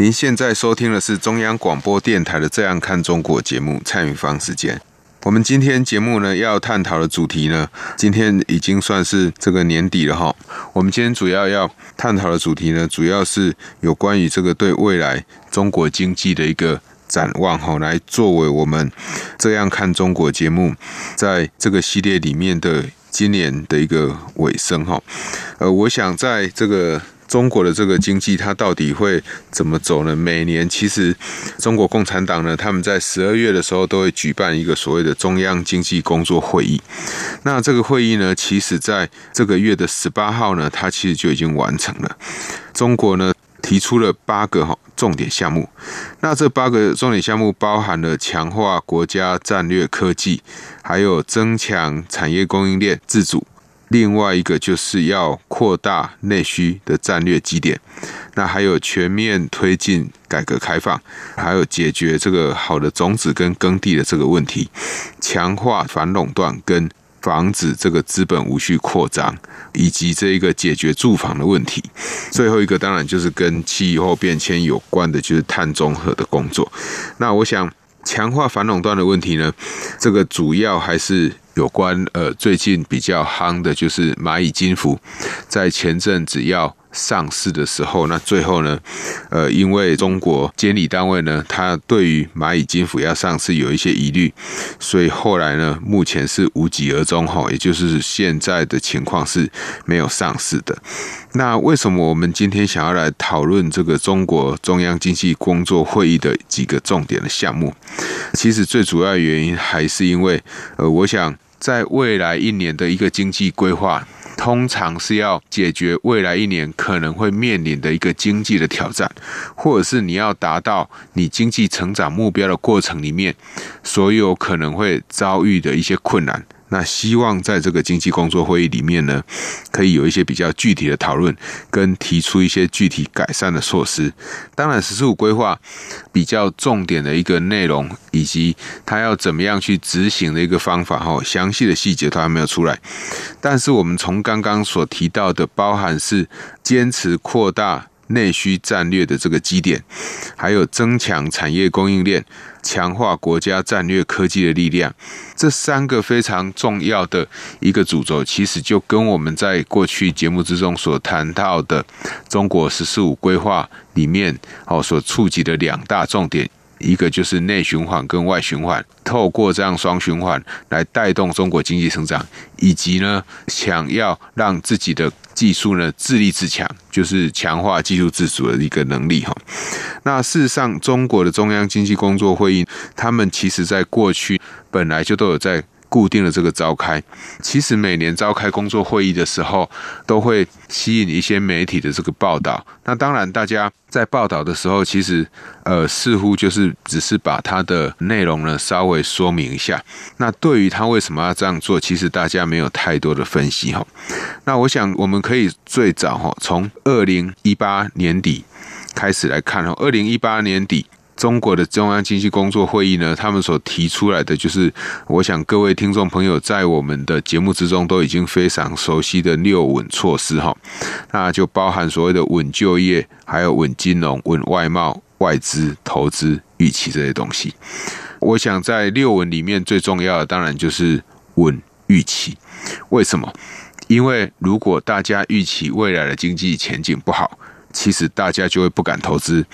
您现在收听的是中央广播电台的《这样看中国》节目，蔡明芳时间。我们今天节目呢要探讨的主题呢，今天已经算是这个年底了哈。我们今天主要要探讨的主题呢，主要是有关于这个对未来中国经济的一个展望哈，来作为我们《这样看中国》节目在这个系列里面的今年的一个尾声哈。呃，我想在这个。中国的这个经济它到底会怎么走呢？每年其实中国共产党呢，他们在十二月的时候都会举办一个所谓的中央经济工作会议。那这个会议呢，其实在这个月的十八号呢，它其实就已经完成了。中国呢提出了八个哈重点项目。那这八个重点项目包含了强化国家战略科技，还有增强产业供应链自主。另外一个就是要扩大内需的战略基点，那还有全面推进改革开放，还有解决这个好的种子跟耕地的这个问题，强化反垄断跟防止这个资本无序扩张，以及这一个解决住房的问题。最后一个当然就是跟气候变迁有关的，就是碳中和的工作。那我想强化反垄断的问题呢，这个主要还是。有关呃，最近比较夯的就是蚂蚁金服，在前阵子要上市的时候，那最后呢，呃，因为中国监理单位呢，他对于蚂蚁金服要上市有一些疑虑，所以后来呢，目前是无疾而终哈，也就是现在的情况是没有上市的。那为什么我们今天想要来讨论这个中国中央经济工作会议的几个重点的项目？其实最主要原因还是因为，呃，我想在未来一年的一个经济规划。通常是要解决未来一年可能会面临的一个经济的挑战，或者是你要达到你经济成长目标的过程里面，所有可能会遭遇的一些困难。那希望在这个经济工作会议里面呢，可以有一些比较具体的讨论，跟提出一些具体改善的措施。当然，十四五规划比较重点的一个内容，以及它要怎么样去执行的一个方法，哈，详细的细节都还没有出来。但是我们从刚刚所提到的，包含是坚持扩大内需战略的这个基点，还有增强产业供应链。强化国家战略科技的力量，这三个非常重要的一个主轴，其实就跟我们在过去节目之中所谈到的中国“十四五”规划里面哦所触及的两大重点。一个就是内循环跟外循环，透过这样双循环来带动中国经济成长，以及呢，想要让自己的技术呢自立自强，就是强化技术自主的一个能力哈。那事实上，中国的中央经济工作会议，他们其实在过去本来就都有在。固定的这个召开，其实每年召开工作会议的时候，都会吸引一些媒体的这个报道。那当然，大家在报道的时候，其实呃，似乎就是只是把它的内容呢稍微说明一下。那对于他为什么要这样做，其实大家没有太多的分析哈。那我想，我们可以最早哈，从二零一八年底开始来看哈，二零一八年底。中国的中央经济工作会议呢，他们所提出来的就是，我想各位听众朋友在我们的节目之中都已经非常熟悉的六稳措施哈，那就包含所谓的稳就业，还有稳金融、稳外贸、外资投资、预期这些东西。我想在六稳里面最重要的当然就是稳预期。为什么？因为如果大家预期未来的经济前景不好，其实大家就会不敢投资，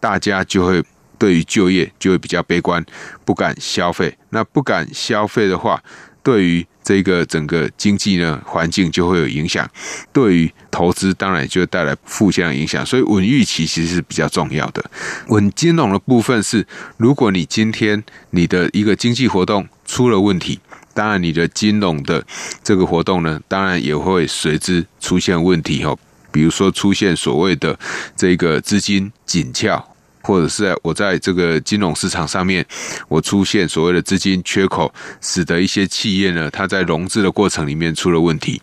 大家就会。对于就业就会比较悲观，不敢消费。那不敢消费的话，对于这个整个经济呢环境就会有影响。对于投资，当然就会带来负向影响。所以稳预期其实是比较重要的。稳金融的部分是，如果你今天你的一个经济活动出了问题，当然你的金融的这个活动呢，当然也会随之出现问题哦。比如说出现所谓的这个资金紧俏。或者是我在这个金融市场上面，我出现所谓的资金缺口，使得一些企业呢，它在融资的过程里面出了问题。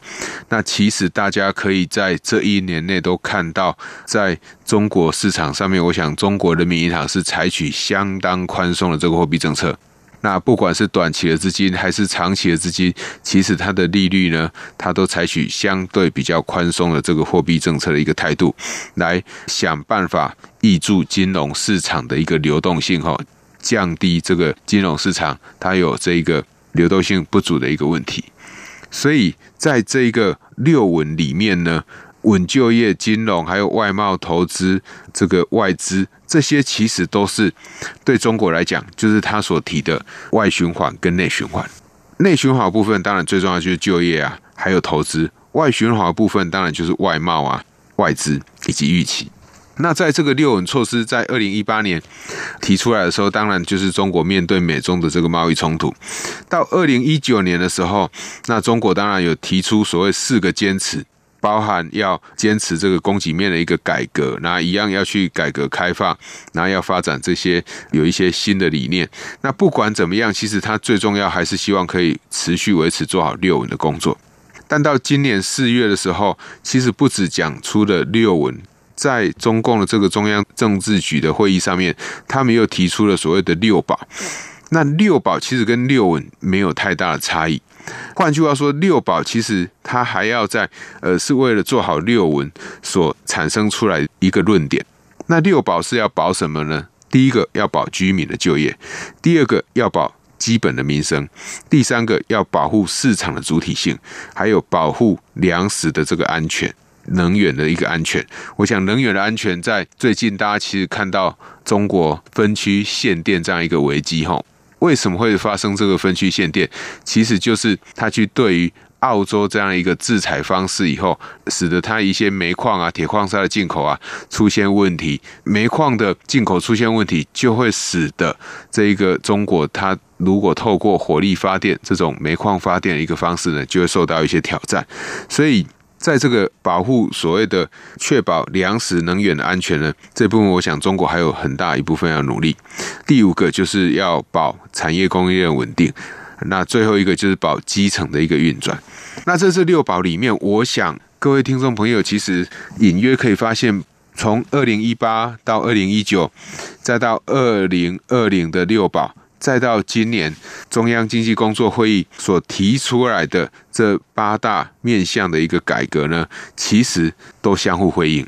那其实大家可以在这一年内都看到，在中国市场上面，我想中国人民银行是采取相当宽松的这个货币政策。那不管是短期的资金还是长期的资金，其实它的利率呢，它都采取相对比较宽松的这个货币政策的一个态度，来想办法挹注金融市场的一个流动性，哈，降低这个金融市场它有这一个流动性不足的一个问题。所以在这个六稳里面呢。稳就业、金融，还有外贸投资，这个外资，这些其实都是对中国来讲，就是他所提的外循环跟内循环。内循环部分当然最重要就是就业啊，还有投资；外循环部分当然就是外贸啊、外资以及预期。那在这个六稳措施在二零一八年提出来的时候，当然就是中国面对美中的这个贸易冲突。到二零一九年的时候，那中国当然有提出所谓四个坚持。包含要坚持这个供给面的一个改革，那一样要去改革开放，然后要发展这些有一些新的理念。那不管怎么样，其实他最重要还是希望可以持续维持做好六稳的工作。但到今年四月的时候，其实不止讲出了六稳，在中共的这个中央政治局的会议上面，他们又提出了所谓的六保。那六保其实跟六稳没有太大的差异。换句话说，六保其实它还要在呃，是为了做好六稳所产生出来一个论点。那六保是要保什么呢？第一个要保居民的就业，第二个要保基本的民生，第三个要保护市场的主体性，还有保护粮食的这个安全、能源的一个安全。我想能源的安全在最近大家其实看到中国分区限电这样一个危机哈。为什么会发生这个分区限电？其实就是他去对于澳洲这样一个制裁方式以后，使得他一些煤矿啊、铁矿砂的进口啊出现问题。煤矿的进口出现问题，就会使得这一个中国，它如果透过火力发电这种煤矿发电的一个方式呢，就会受到一些挑战。所以。在这个保护所谓的确保粮食能源的安全呢，这部分我想中国还有很大一部分要努力。第五个就是要保产业供应链稳定，那最后一个就是保基层的一个运转。那这是六保里面，我想各位听众朋友其实隐约可以发现，从二零一八到二零一九，再到二零二零的六保。再到今年中央经济工作会议所提出来的这八大面向的一个改革呢，其实都相互辉映。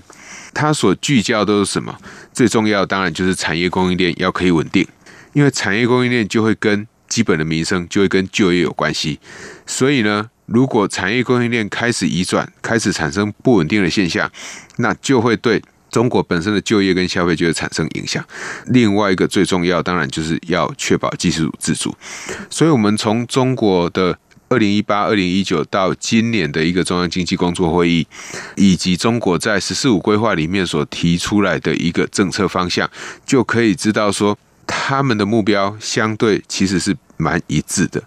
它所聚焦都是什么？最重要当然就是产业供应链要可以稳定，因为产业供应链就会跟基本的民生就会跟就业有关系。所以呢，如果产业供应链开始移转，开始产生不稳定的现象，那就会对。中国本身的就业跟消费就会产生影响。另外一个最重要，当然就是要确保技术自主。所以，我们从中国的二零一八、二零一九到今年的一个中央经济工作会议，以及中国在“十四五”规划里面所提出来的一个政策方向，就可以知道说，他们的目标相对其实是蛮一致的。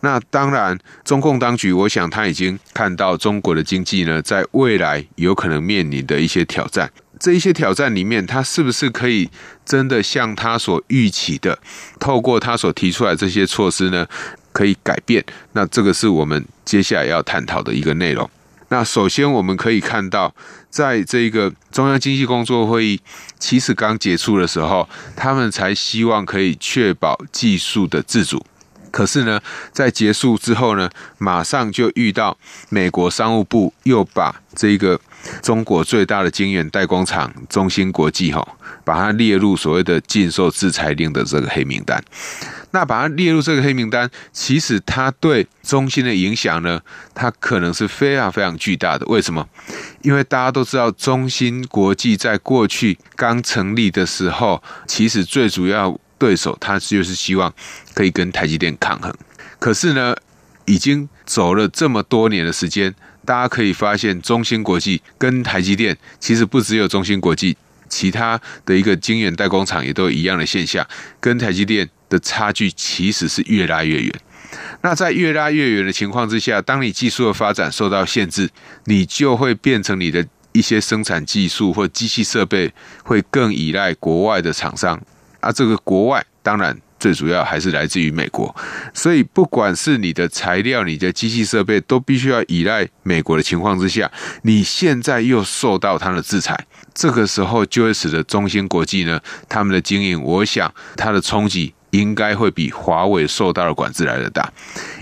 那当然，中共当局，我想他已经看到中国的经济呢，在未来有可能面临的一些挑战。这一些挑战里面，他是不是可以真的像他所预期的，透过他所提出来这些措施呢，可以改变？那这个是我们接下来要探讨的一个内容。那首先我们可以看到，在这个中央经济工作会议其实刚结束的时候，他们才希望可以确保技术的自主。可是呢，在结束之后呢，马上就遇到美国商务部又把这个。中国最大的晶圆代工厂中芯国际，哈，把它列入所谓的禁售制裁令的这个黑名单。那把它列入这个黑名单，其实它对中芯的影响呢，它可能是非常非常巨大的。为什么？因为大家都知道，中芯国际在过去刚成立的时候，其实最主要对手，它就是希望可以跟台积电抗衡。可是呢，已经走了这么多年的时间。大家可以发现，中芯国际跟台积电其实不只有中芯国际，其他的一个晶圆代工厂也都一样的现象，跟台积电的差距其实是越拉越远。那在越拉越远的情况之下，当你技术的发展受到限制，你就会变成你的一些生产技术或机器设备会更依赖国外的厂商，啊，这个国外当然最主要还是来自于美国，所以不管是你的材料、你的机器设备，都必须要依赖美国的情况之下，你现在又受到它的制裁，这个时候就会使得中芯国际呢，他们的经营，我想它的冲击。应该会比华为受到的管制来的大，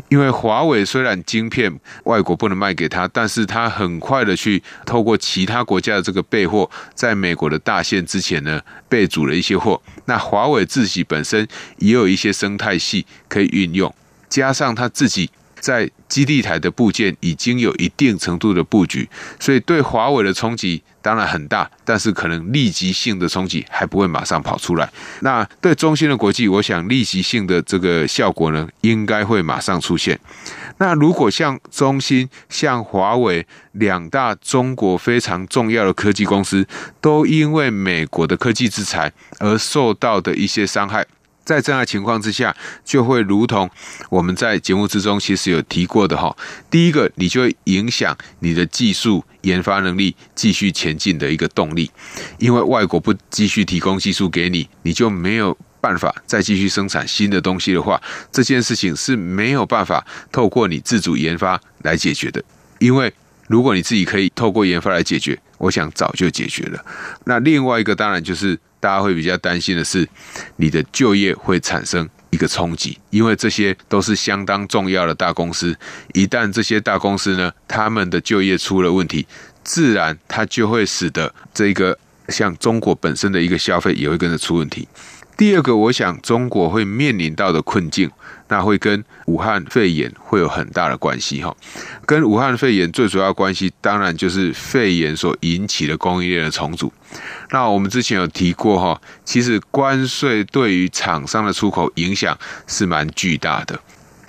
因为华为虽然晶片外国不能卖给他，但是他很快的去透过其他国家的这个备货，在美国的大限之前呢，备足了一些货。那华为自己本身也有一些生态系可以运用，加上他自己。在基地台的部件已经有一定程度的布局，所以对华为的冲击当然很大，但是可能立即性的冲击还不会马上跑出来。那对中芯的国际，我想立即性的这个效果呢，应该会马上出现。那如果像中芯、像华为两大中国非常重要的科技公司，都因为美国的科技制裁而受到的一些伤害。在这样的情况之下，就会如同我们在节目之中其实有提过的哈，第一个，你就会影响你的技术研发能力继续前进的一个动力，因为外国不继续提供技术给你，你就没有办法再继续生产新的东西的话，这件事情是没有办法透过你自主研发来解决的，因为如果你自己可以透过研发来解决，我想早就解决了。那另外一个当然就是。大家会比较担心的是，你的就业会产生一个冲击，因为这些都是相当重要的大公司。一旦这些大公司呢，他们的就业出了问题，自然它就会使得这个像中国本身的一个消费也会跟着出问题。第二个，我想中国会面临到的困境，那会跟武汉肺炎会有很大的关系哈。跟武汉肺炎最主要关系，当然就是肺炎所引起的供应链的重组。那我们之前有提过哈，其实关税对于厂商的出口影响是蛮巨大的。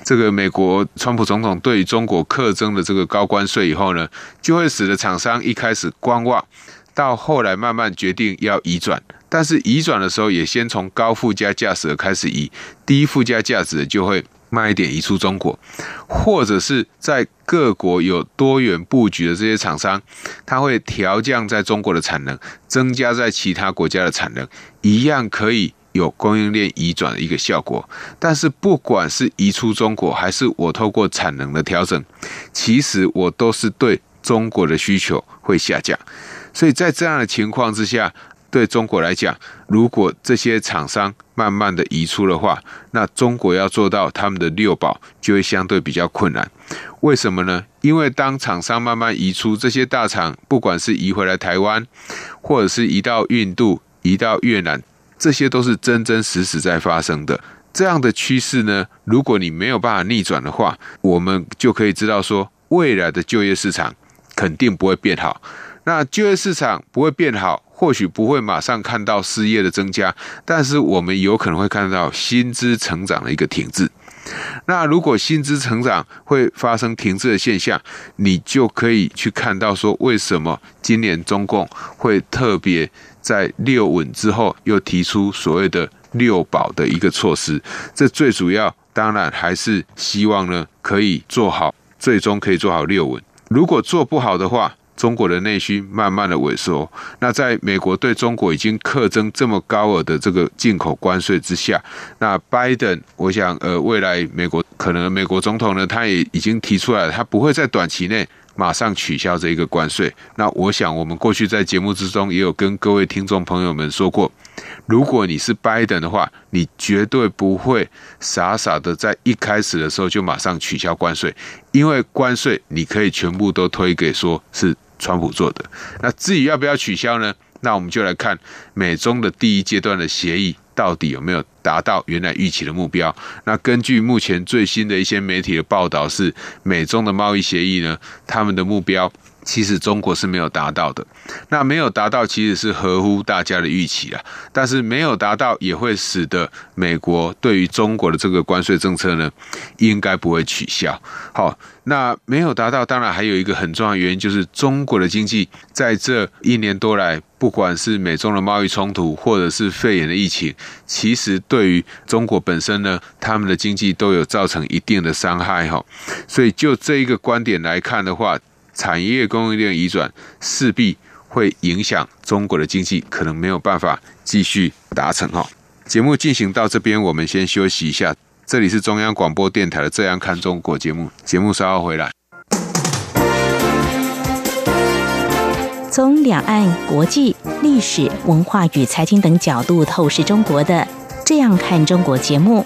这个美国川普总统对于中国课征的这个高关税以后呢，就会使得厂商一开始观望，到后来慢慢决定要移转。但是移转的时候，也先从高附加价值开始移，低附加价值就会慢一点移出中国，或者是在各国有多元布局的这些厂商，他会调降在中国的产能，增加在其他国家的产能，一样可以有供应链移转的一个效果。但是不管是移出中国，还是我透过产能的调整，其实我都是对中国的需求会下降。所以在这样的情况之下。对中国来讲，如果这些厂商慢慢的移出的话，那中国要做到他们的六保就会相对比较困难。为什么呢？因为当厂商慢慢移出，这些大厂不管是移回来台湾，或者是移到印度、移到越南，这些都是真真实实在发生的。这样的趋势呢，如果你没有办法逆转的话，我们就可以知道说，未来的就业市场肯定不会变好。那就业市场不会变好。或许不会马上看到失业的增加，但是我们有可能会看到薪资成长的一个停滞。那如果薪资成长会发生停滞的现象，你就可以去看到说，为什么今年中共会特别在六稳之后又提出所谓的六保的一个措施。这最主要当然还是希望呢可以做好，最终可以做好六稳。如果做不好的话，中国的内需慢慢的萎缩，那在美国对中国已经课征这么高额的这个进口关税之下，那拜登，我想，呃，未来美国可能美国总统呢，他也已经提出来了，他不会在短期内马上取消这一个关税。那我想，我们过去在节目之中也有跟各位听众朋友们说过。如果你是拜登的话，你绝对不会傻傻的在一开始的时候就马上取消关税，因为关税你可以全部都推给说是川普做的。那至于要不要取消呢？那我们就来看美中的第一阶段的协议到底有没有达到原来预期的目标。那根据目前最新的一些媒体的报道，是美中的贸易协议呢，他们的目标。其实中国是没有达到的，那没有达到其实是合乎大家的预期啊。但是没有达到也会使得美国对于中国的这个关税政策呢，应该不会取消。好，那没有达到，当然还有一个很重要的原因，就是中国的经济在这一年多来，不管是美中的贸易冲突，或者是肺炎的疫情，其实对于中国本身呢，他们的经济都有造成一定的伤害哈。所以就这一个观点来看的话，产业供应链移转势必会影响中国的经济，可能没有办法继续达成哈。节目进行到这边，我们先休息一下。这里是中央广播电台的《这样看中国》节目，节目稍后回来。从两岸、国际、历史文化与财经等角度透视中国的《这样看中国》节目，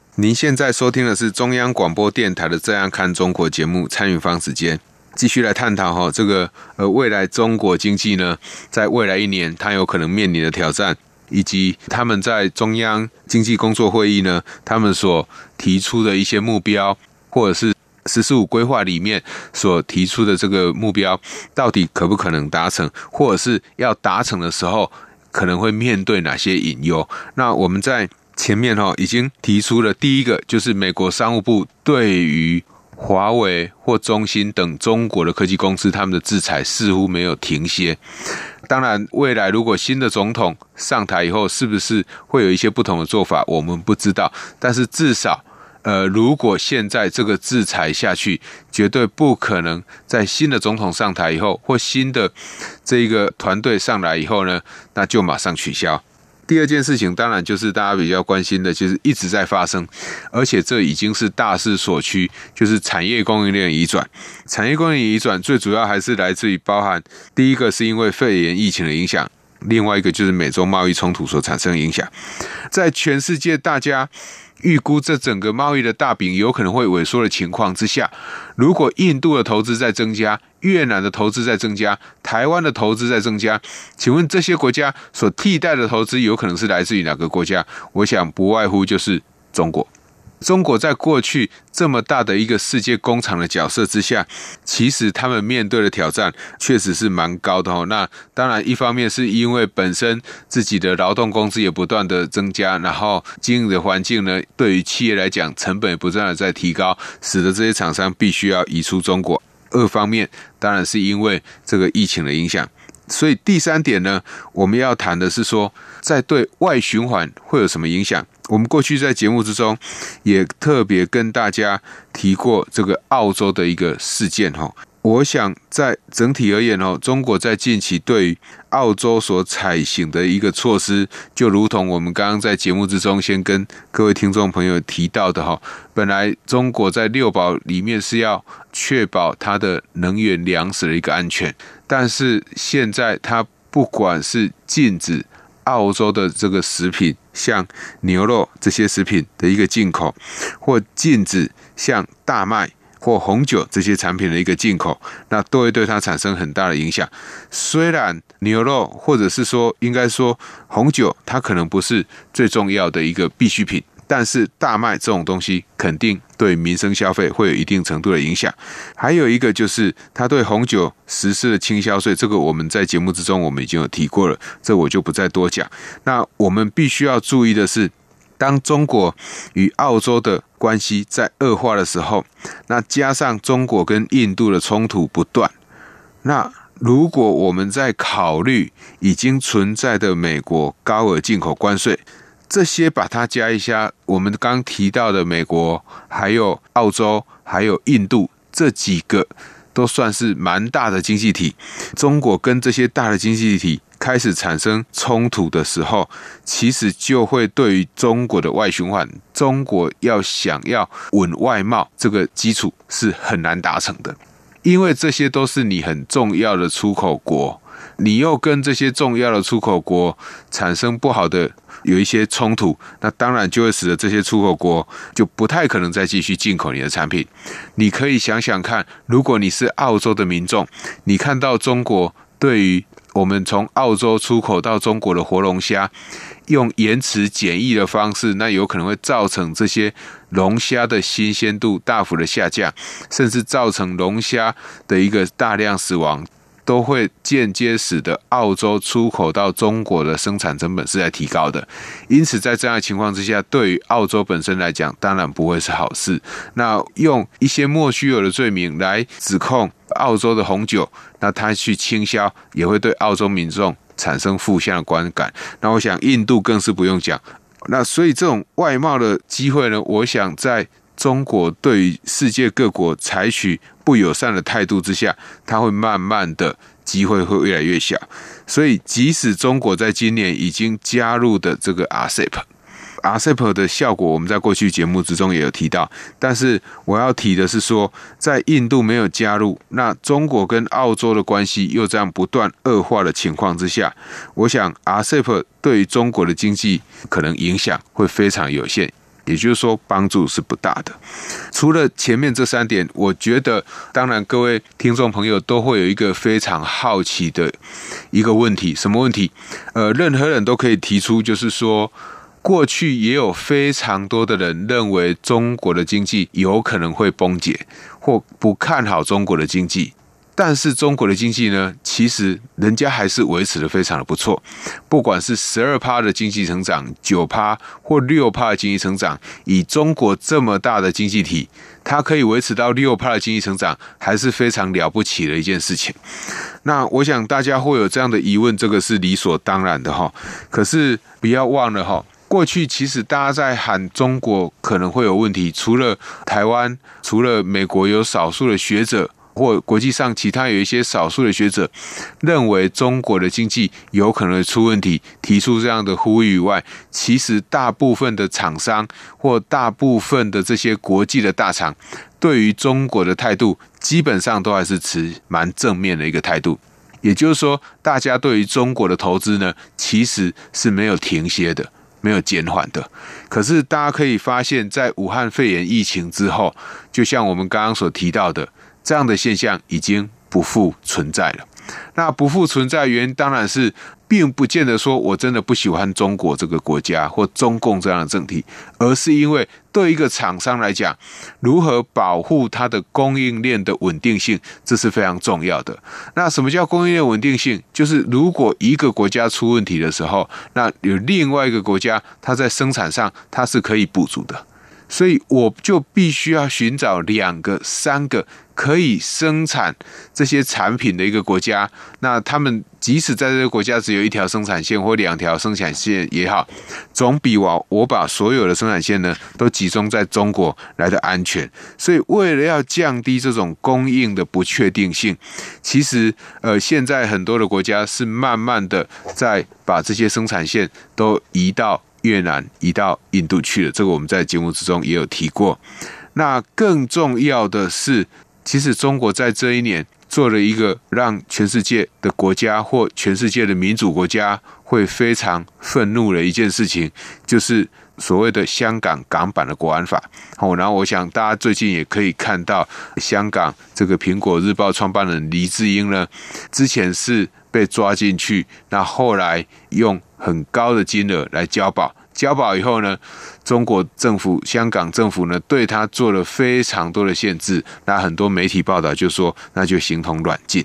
您现在收听的是中央广播电台的《这样看中国》节目，参与方时间继续来探讨哈，这个呃未来中国经济呢，在未来一年它有可能面临的挑战，以及他们在中央经济工作会议呢，他们所提出的一些目标，或者是“十四五”规划里面所提出的这个目标，到底可不可能达成，或者是要达成的时候，可能会面对哪些隐忧？那我们在前面哈已经提出了第一个，就是美国商务部对于华为或中兴等中国的科技公司，他们的制裁似乎没有停歇。当然，未来如果新的总统上台以后，是不是会有一些不同的做法，我们不知道。但是至少。呃，如果现在这个制裁下去，绝对不可能在新的总统上台以后，或新的这个团队上来以后呢，那就马上取消。第二件事情，当然就是大家比较关心的，就是一直在发生，而且这已经是大势所趋，就是产业供应链移转。产业供应链移转最主要还是来自于包含第一个是因为肺炎疫情的影响，另外一个就是美洲贸易冲突所产生的影响，在全世界大家。预估这整个贸易的大饼有可能会萎缩的情况之下，如果印度的投资在增加，越南的投资在增加，台湾的投资在增加，请问这些国家所替代的投资有可能是来自于哪个国家？我想不外乎就是中国。中国在过去这么大的一个世界工厂的角色之下，其实他们面对的挑战确实是蛮高的哦。那当然，一方面是因为本身自己的劳动工资也不断的增加，然后经营的环境呢，对于企业来讲，成本不断的在提高，使得这些厂商必须要移出中国。二方面，当然是因为这个疫情的影响。所以第三点呢，我们要谈的是说，在对外循环会有什么影响？我们过去在节目之中也特别跟大家提过这个澳洲的一个事件哈。我想在整体而言哦，中国在近期对于澳洲所采行的一个措施，就如同我们刚刚在节目之中先跟各位听众朋友提到的哈，本来中国在六保里面是要确保它的能源粮食的一个安全，但是现在它不管是禁止澳洲的这个食品，像牛肉这些食品的一个进口，或禁止像大麦。或红酒这些产品的一个进口，那都会对它产生很大的影响。虽然牛肉或者是说应该说红酒，它可能不是最重要的一个必需品，但是大麦这种东西肯定对民生消费会有一定程度的影响。还有一个就是它对红酒实施的倾销税，这个我们在节目之中我们已经有提过了，这我就不再多讲。那我们必须要注意的是。当中国与澳洲的关系在恶化的时候，那加上中国跟印度的冲突不断，那如果我们在考虑已经存在的美国高额进口关税，这些把它加一下，我们刚提到的美国、还有澳洲、还有印度这几个都算是蛮大的经济体，中国跟这些大的经济体。开始产生冲突的时候，其实就会对于中国的外循环，中国要想要稳外贸这个基础是很难达成的，因为这些都是你很重要的出口国，你又跟这些重要的出口国产生不好的有一些冲突，那当然就会使得这些出口国就不太可能再继续进口你的产品。你可以想想看，如果你是澳洲的民众，你看到中国对于我们从澳洲出口到中国的活龙虾，用延迟检疫的方式，那有可能会造成这些龙虾的新鲜度大幅的下降，甚至造成龙虾的一个大量死亡。都会间接使得澳洲出口到中国的生产成本是在提高的，因此在这样的情况之下，对于澳洲本身来讲，当然不会是好事。那用一些莫须有的罪名来指控澳洲的红酒，那他去倾销也会对澳洲民众产生负向的观感。那我想印度更是不用讲。那所以这种外贸的机会呢，我想在。中国对世界各国采取不友善的态度之下，它会慢慢的机会会越来越小。所以，即使中国在今年已经加入的这个 RCEP，RCEP 的效果我们在过去节目之中也有提到。但是我要提的是说，在印度没有加入，那中国跟澳洲的关系又这样不断恶化的情况之下，我想 RCEP 对于中国的经济可能影响会非常有限。也就是说，帮助是不大的。除了前面这三点，我觉得，当然各位听众朋友都会有一个非常好奇的一个问题，什么问题？呃，任何人都可以提出，就是说，过去也有非常多的人认为中国的经济有可能会崩解，或不看好中国的经济。但是中国的经济呢，其实人家还是维持的非常的不错，不管是十二趴的经济成长，九趴或六趴的经济成长，以中国这么大的经济体，它可以维持到六趴的经济成长，还是非常了不起的一件事情。那我想大家会有这样的疑问，这个是理所当然的哈。可是不要忘了哈，过去其实大家在喊中国可能会有问题，除了台湾，除了美国有少数的学者。或国际上其他有一些少数的学者认为中国的经济有可能出问题，提出这样的呼吁以外，其实大部分的厂商或大部分的这些国际的大厂对于中国的态度，基本上都还是持蛮正面的一个态度。也就是说，大家对于中国的投资呢，其实是没有停歇的，没有减缓的。可是大家可以发现，在武汉肺炎疫情之后，就像我们刚刚所提到的。这样的现象已经不复存在了。那不复存在原因当然是，并不见得说我真的不喜欢中国这个国家或中共这样的政体，而是因为对一个厂商来讲，如何保护它的供应链的稳定性，这是非常重要的。那什么叫供应链稳定性？就是如果一个国家出问题的时候，那有另外一个国家，它在生产上它是可以补足的。所以我就必须要寻找两个、三个可以生产这些产品的一个国家。那他们即使在这个国家只有一条生产线或两条生产线也好，总比我我把所有的生产线呢都集中在中国来的安全。所以为了要降低这种供应的不确定性，其实呃现在很多的国家是慢慢的在把这些生产线都移到。越南移到印度去了，这个我们在节目之中也有提过。那更重要的是，其实中国在这一年做了一个让全世界的国家或全世界的民主国家会非常愤怒的一件事情，就是所谓的香港港版的国安法。好，然后我想大家最近也可以看到，香港这个苹果日报创办人黎智英呢，之前是被抓进去，那后来用。很高的金额来交保，交保以后呢，中国政府、香港政府呢，对他做了非常多的限制。那很多媒体报道就说，那就形同软禁。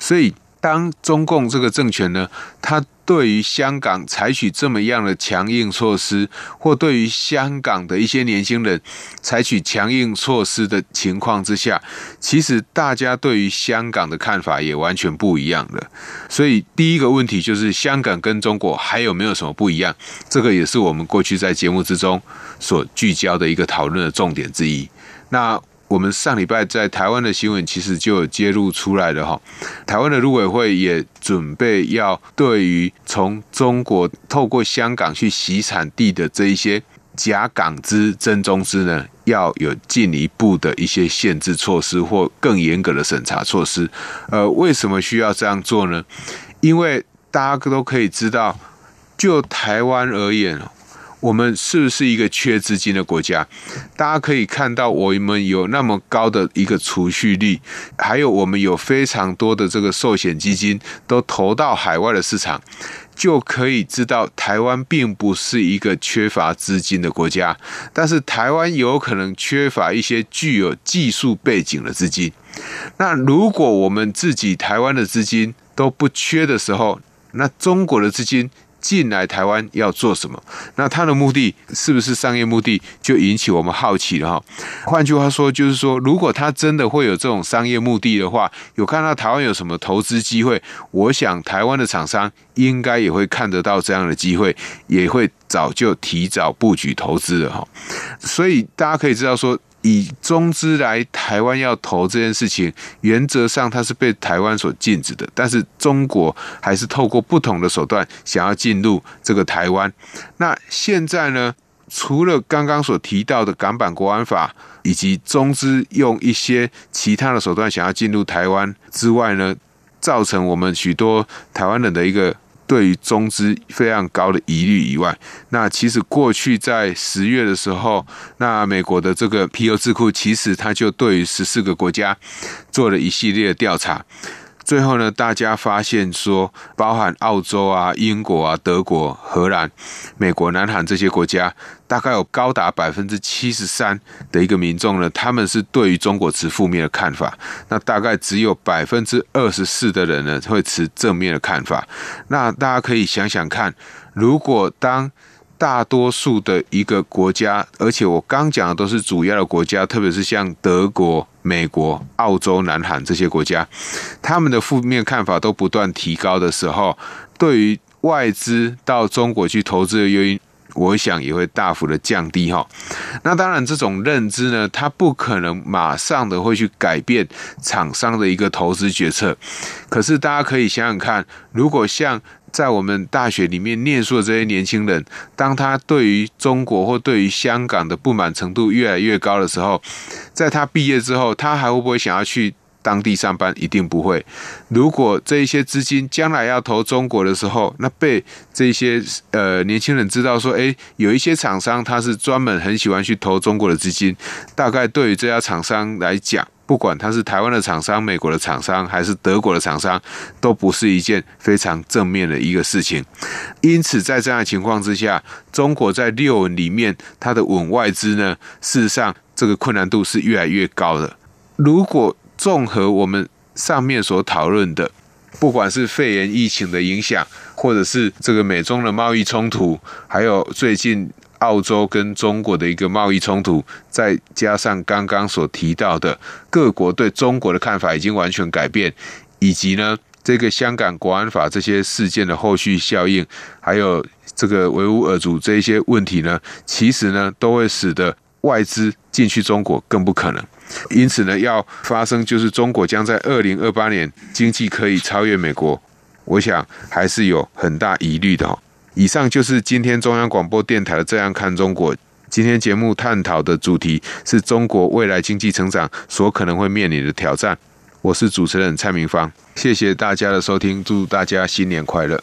所以，当中共这个政权呢，他对于香港采取这么样的强硬措施，或对于香港的一些年轻人采取强硬措施的情况之下，其实大家对于香港的看法也完全不一样了。所以第一个问题就是，香港跟中国还有没有什么不一样？这个也是我们过去在节目之中所聚焦的一个讨论的重点之一。那。我们上礼拜在台湾的新闻其实就有揭露出来了哈，台湾的陆委会也准备要对于从中国透过香港去洗产地的这一些假港资、真中资呢，要有进一步的一些限制措施或更严格的审查措施。呃，为什么需要这样做呢？因为大家都可以知道，就台湾而言，我们是不是一个缺资金的国家？大家可以看到，我们有那么高的一个储蓄率，还有我们有非常多的这个寿险基金都投到海外的市场，就可以知道台湾并不是一个缺乏资金的国家。但是台湾有可能缺乏一些具有技术背景的资金。那如果我们自己台湾的资金都不缺的时候，那中国的资金进来台湾要做什么？那他的目的是不是商业目的？就引起我们好奇了哈。换句话说，就是说，如果他真的会有这种商业目的的话，有看到台湾有什么投资机会，我想台湾的厂商应该也会看得到这样的机会，也会早就提早布局投资了哈。所以大家可以知道说。以中资来台湾要投这件事情，原则上它是被台湾所禁止的，但是中国还是透过不同的手段想要进入这个台湾。那现在呢，除了刚刚所提到的港版国安法，以及中资用一些其他的手段想要进入台湾之外呢，造成我们许多台湾人的一个。对于中资非常高的疑虑以外，那其实过去在十月的时候，那美国的这个皮尤智库其实它就对于十四个国家做了一系列的调查。最后呢，大家发现说，包含澳洲啊、英国啊、德国、荷兰、美国、南韩这些国家，大概有高达百分之七十三的一个民众呢，他们是对于中国持负面的看法。那大概只有百分之二十四的人呢，会持正面的看法。那大家可以想想看，如果当大多数的一个国家，而且我刚讲的都是主要的国家，特别是像德国、美国、澳洲、南韩这些国家，他们的负面看法都不断提高的时候，对于外资到中国去投资的原因，我想也会大幅的降低哈。那当然，这种认知呢，它不可能马上的会去改变厂商的一个投资决策。可是大家可以想想看，如果像在我们大学里面念书的这些年轻人，当他对于中国或对于香港的不满程度越来越高的时候，在他毕业之后，他还会不会想要去当地上班？一定不会。如果这一些资金将来要投中国的时候，那被这些呃年轻人知道说，诶，有一些厂商他是专门很喜欢去投中国的资金，大概对于这家厂商来讲。不管他是台湾的厂商、美国的厂商，还是德国的厂商，都不是一件非常正面的一个事情。因此，在这样的情况之下，中国在六稳里面，它的稳外资呢，事实上这个困难度是越来越高的。如果综合我们上面所讨论的，不管是肺炎疫情的影响，或者是这个美中的贸易冲突，还有最近。澳洲跟中国的一个贸易冲突，再加上刚刚所提到的各国对中国的看法已经完全改变，以及呢这个香港国安法这些事件的后续效应，还有这个维吾尔族这一些问题呢，其实呢都会使得外资进去中国更不可能。因此呢，要发生就是中国将在二零二八年经济可以超越美国，我想还是有很大疑虑的哦。以上就是今天中央广播电台的《这样看中国》。今天节目探讨的主题是中国未来经济成长所可能会面临的挑战。我是主持人蔡明芳，谢谢大家的收听，祝大家新年快乐。